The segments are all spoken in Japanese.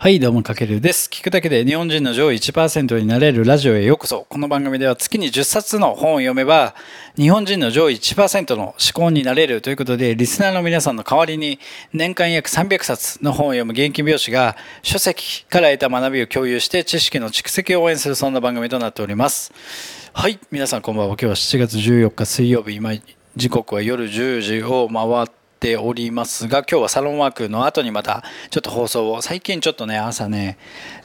はい、どうも、かけるです。聞くだけで日本人の上位1%になれるラジオへようこそ。この番組では月に10冊の本を読めば、日本人の上位1%の思考になれるということで、リスナーの皆さんの代わりに、年間約300冊の本を読む現金美容師が、書籍から得た学びを共有して、知識の蓄積を応援する、そんな番組となっております。はい、皆さんこんばんは。今日は7月14日水曜日、今、時刻は夜10時を回って、ておりますが今日はサロンワークの後にまたちょっと放送を最近ちょっとね朝ね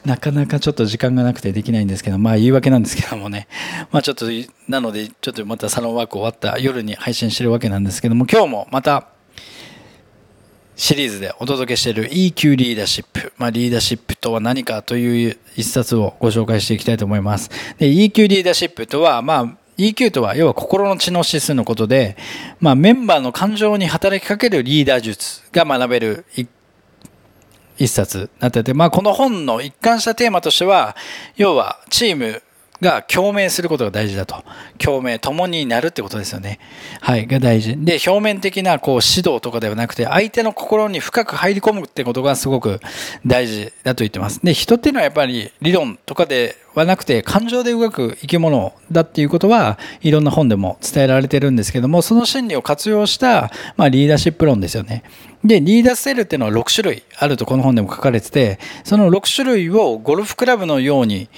なかなかちょっと時間がなくてできないんですけどまあ言い訳なんですけどもねまあちょっとなのでちょっとまたサロンワーク終わった夜に配信してるわけなんですけども今日もまたシリーズでお届けしている EQ リーダーシップ。まあ、リーダーシップとは何かという一冊をご紹介していきたいと思います。で、EQ リーダーシップとは、まあ、EQ とは要は心の知能指数のことで、まあ、メンバーの感情に働きかけるリーダー術が学べる一冊になってて、まあ、この本の一貫したテーマとしては要はチームが共鳴することが大事だと。共鳴、共になるってことですよね。はい、が大事。で、表面的なこう指導とかではなくて、相手の心に深く入り込むってことがすごく大事だと言ってます。で、人っていうのはやっぱり理論とかではなくて、感情で動く生き物だっていうことは、いろんな本でも伝えられてるんですけども、その心理を活用した、まあ、リーダーシップ論ですよね。で、リーダースタイルっていうのは6種類あるとこの本でも書かれてて、その6種類をゴルフクラブのように、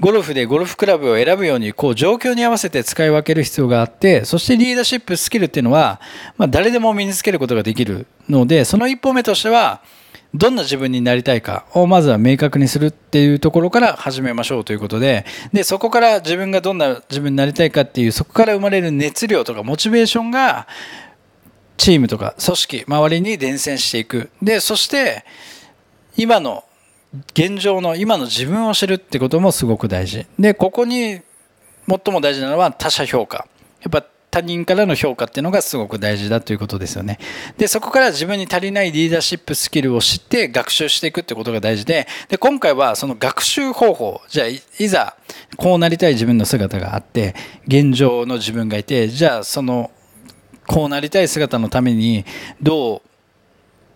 ゴルフでゴルフクラブを選ぶように、こう状況に合わせて使い分ける必要があって、そしてリーダーシップスキルっていうのは、まあ誰でも身につけることができるので、その一歩目としては、どんな自分になりたいかをまずは明確にするっていうところから始めましょうということで、で、そこから自分がどんな自分になりたいかっていう、そこから生まれる熱量とかモチベーションが、チームとか組織、周りに伝染していく。で、そして、今の、現状の今の自分を知るってこともすごく大事。で、ここに最も大事なのは他者評価。やっぱ他人からの評価っていうのがすごく大事だということですよね。で、そこから自分に足りないリーダーシップスキルを知って学習していくってことが大事で、で、今回はその学習方法、じゃあ、いざ、こうなりたい自分の姿があって、現状の自分がいて、じゃあ、その、こうなりたい姿のためにどう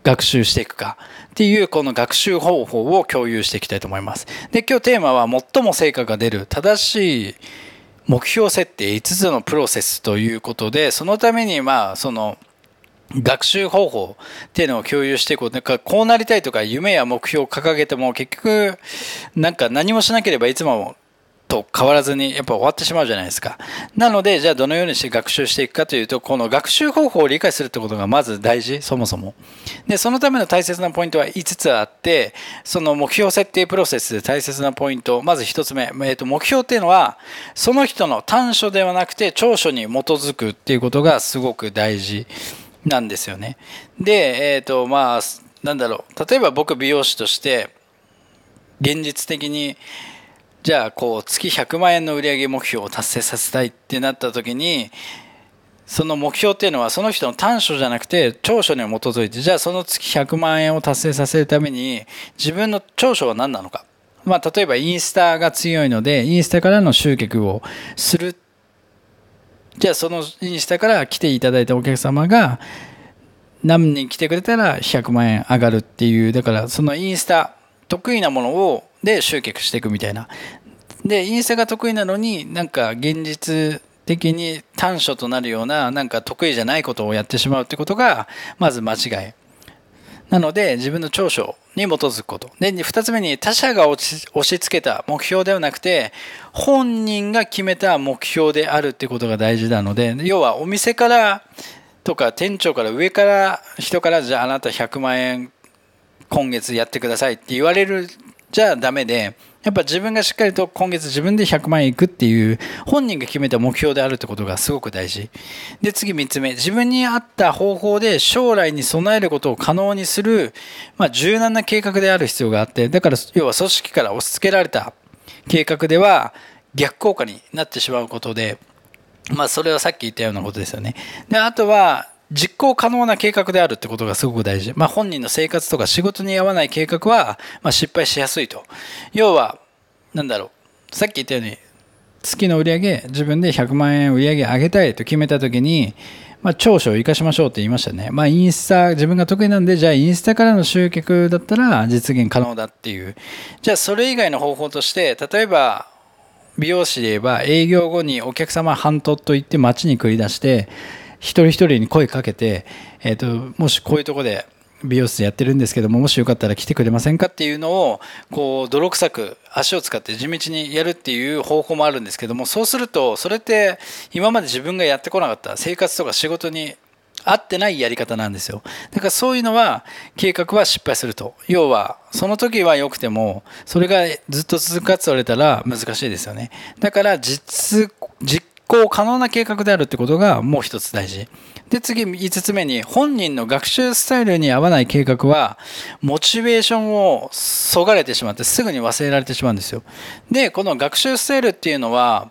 学習していくかっていうこの学習方法を共有していきたいと思います。で、今日テーマは最も成果が出る正しい目標設定5つのプロセスということで、そのためにまあその学習方法っていうのを共有していこう。なんかこうなりたいとか夢や目標を掲げても結局なんか何もしなければいつもと変わらずにやっぱ終わってしまうじゃないですか。なので、じゃあどのようにして学習していくかというと、この学習方法を理解するってことがまず大事、そもそも。で、そのための大切なポイントは5つあって、その目標設定プロセスで大切なポイント、まず1つ目、えー、と目標っていうのは、その人の短所ではなくて長所に基づくっていうことがすごく大事なんですよね。で、えっ、ー、と、まあ、なんだろう、例えば僕美容師として、現実的に、じゃあこう月100万円の売上目標を達成させたいってなった時にその目標っていうのはその人の短所じゃなくて長所に基づいてじゃあその月100万円を達成させるために自分の長所は何なのかまあ例えばインスタが強いのでインスタからの集客をするじゃあそのインスタから来ていただいたお客様が何人来てくれたら100万円上がるっていうだからそのインスタ得意なものをで集客していくみたいな。で、インスタが得意なのになんか現実的に短所となるようななんか得意じゃないことをやってしまうってことがまず間違い。なので自分の長所に基づくこと。で、二つ目に他者が押し押し付けた目標ではなくて本人が決めた目標であるってことが大事なので、要はお店からとか店長から上から人からじゃああなた100万円今月やってくださいって言われるじゃダメで、やっぱ自分がしっかりと今月自分で100万円いくっていう本人が決めた目標であるってことがすごく大事。で、次3つ目。自分に合った方法で将来に備えることを可能にする、まあ、柔軟な計画である必要があって、だから要は組織から押し付けられた計画では逆効果になってしまうことで、まあそれはさっき言ったようなことですよね。で、あとは、実行可能な計画であるってことがすごく大事。まあ本人の生活とか仕事に合わない計画は、まあ失敗しやすいと。要は、なんだろう。さっき言ったように、月の売り上げ、自分で100万円売り上げ上げたいと決めたときに、まあ、長所を生かしましょうって言いましたね。まあ、インスタ、自分が得意なんで、じゃあインスタからの集客だったら実現可能だっていう。じゃあそれ以外の方法として、例えば、美容師で言えば営業後にお客様半島と言って街に繰り出して、一人一人に声かけて、え、ー、と、もしこういうとこで美容室やってるんですけども、もしよかったら来てくれませんかっていうのを、こう、泥臭く足を使って地道にやるっていう方法もあるんですけども、そうすると、それって今まで自分がやってこなかった生活とか仕事に合ってないやり方なんですよ。だからそういうのは計画は失敗すると。要は、その時は良くても、それがずっと続くかって言われたら難しいですよね。だから、実行可能な計画であるってことがもう一つ大事。で、次、5つ目に、本人の学習スタイルに合わない計画は、モチベーションをそがれてしまって、すぐに忘れられてしまうんですよ。で、この学習スタイルっていうのは、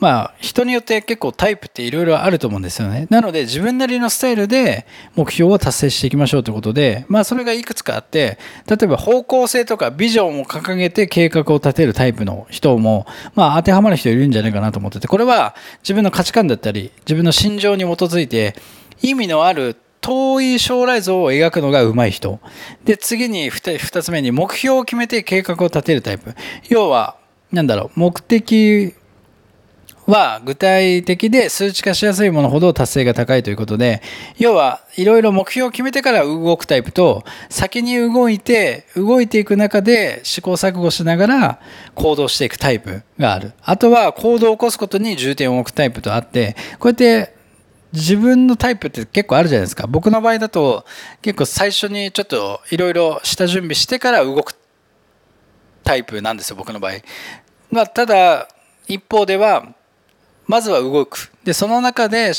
まあ、人によって結構タイプっていろいろあると思うんですよね。なので、自分なりのスタイルで目標を達成していきましょうということで、まあ、それがいくつかあって、例えば方向性とかビジョンを掲げて計画を立てるタイプの人も、まあ、当てはまる人いるんじゃないかなと思ってて、これは自分の価値観だったり、自分の心情に基づいて、意味のある遠い将来像を描くのが上手い人。で、次に二つ目に目標を決めて計画を立てるタイプ。要は、なんだろう、目的は具体的で数値化しやすいものほど達成が高いということで、要はいろいろ目標を決めてから動くタイプと、先に動いて、動いていく中で試行錯誤しながら行動していくタイプがある。あとは行動を起こすことに重点を置くタイプとあって、こうやって自分のタイプって結構あるじゃないですか。僕の場合だと結構最初にちょっといろいろ下準備してから動くタイプなんですよ、僕の場合。まあ、ただ、一方では、まずは動く。で、その中で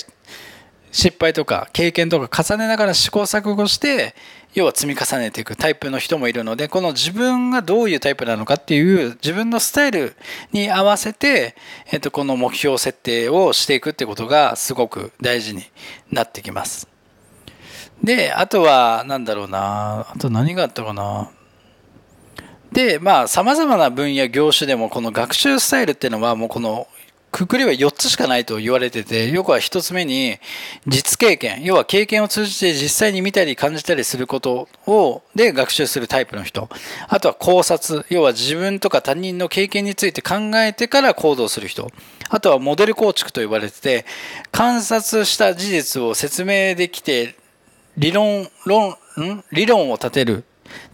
失敗とか経験とか重ねながら試行錯誤して、要は積み重ねていくタイプの人もいるので、この自分がどういうタイプなのかっていう自分のスタイルに合わせて、えっと、この目標設定をしていくってことがすごく大事になってきます。で、あとは、なんだろうな、あと何があったかな。で、まあ、様々な分野、業種でも、この学習スタイルっていうのは、もうこのくくりは4つしかないと言われてて、よくは1つ目に実経験、要は経験を通じて実際に見たり感じたりすることを、で学習するタイプの人。あとは考察、要は自分とか他人の経験について考えてから行動する人。あとはモデル構築と言われてて、観察した事実を説明できて、理論、論、ん？理論を立てる。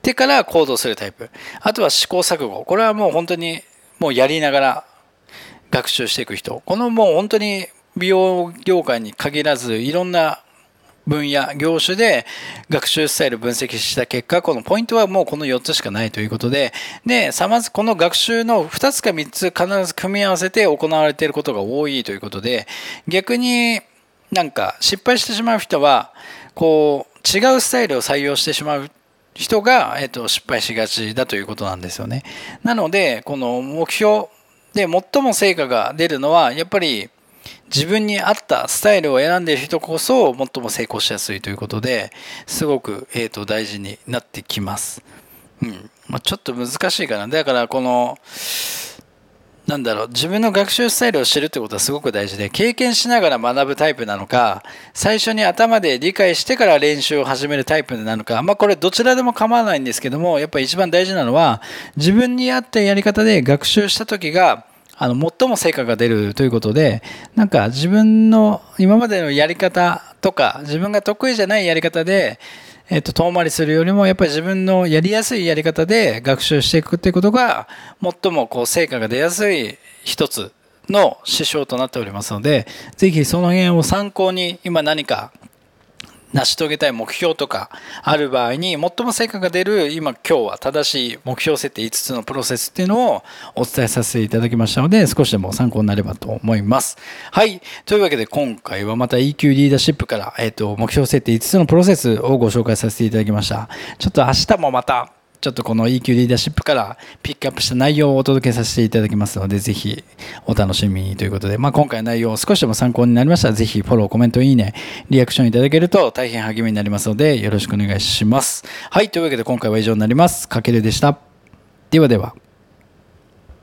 てから行動するタイプ。あとは試行錯誤。これはもう本当にもうやりながら学習していく人。このもう本当に美容業界に限らず、いろんな分野、業種で学習スタイル分析した結果、このポイントはもうこの4つしかないということで、で、さまず、この学習の2つか3つ必ず組み合わせて行われていることが多いということで、逆になんか失敗してしまう人は、こう、違うスタイルを採用してしまう人が、えっと、失敗しがちだということなんですよね。なので、この目標、で、最も成果が出るのは、やっぱり自分に合ったスタイルを選んでいる人こそ最も成功しやすいということで、すごく、えー、と大事になってきます。うん。まあ、ちょっと難しいかな。だから、この、なんだろう、自分の学習スタイルを知るってことはすごく大事で、経験しながら学ぶタイプなのか、最初に頭で理解してから練習を始めるタイプなのか、まあこれどちらでも構わないんですけども、やっぱり一番大事なのは、自分に合ったやり方で学習した時が、あの、最も成果が出るということで、なんか自分の今までのやり方とか、自分が得意じゃないやり方で、えっと、遠回りするよりも、やっぱり自分のやりやすいやり方で学習していくっていうことが、最もこう、成果が出やすい一つの指標となっておりますので、ぜひその辺を参考に、今何か成し遂げたい目標とかある場合に最も成果が出る今今日は正しい目標設定5つのプロセスっていうのをお伝えさせていただきましたので少しでも参考になればと思います。はい。というわけで今回はまた EQ リーダーシップから、えっ、ー、と目標設定5つのプロセスをご紹介させていただきました。ちょっと明日もまたちょっとこの EQ リーダーシップからピックアップした内容をお届けさせていただきますので、ぜひお楽しみにということで、まあ、今回の内容を少しでも参考になりましたら、ぜひフォロー、コメント、いいね、リアクションいただけると大変励みになりますので、よろしくお願いします。はい、というわけで今回は以上になります。かけるでした。ではでは。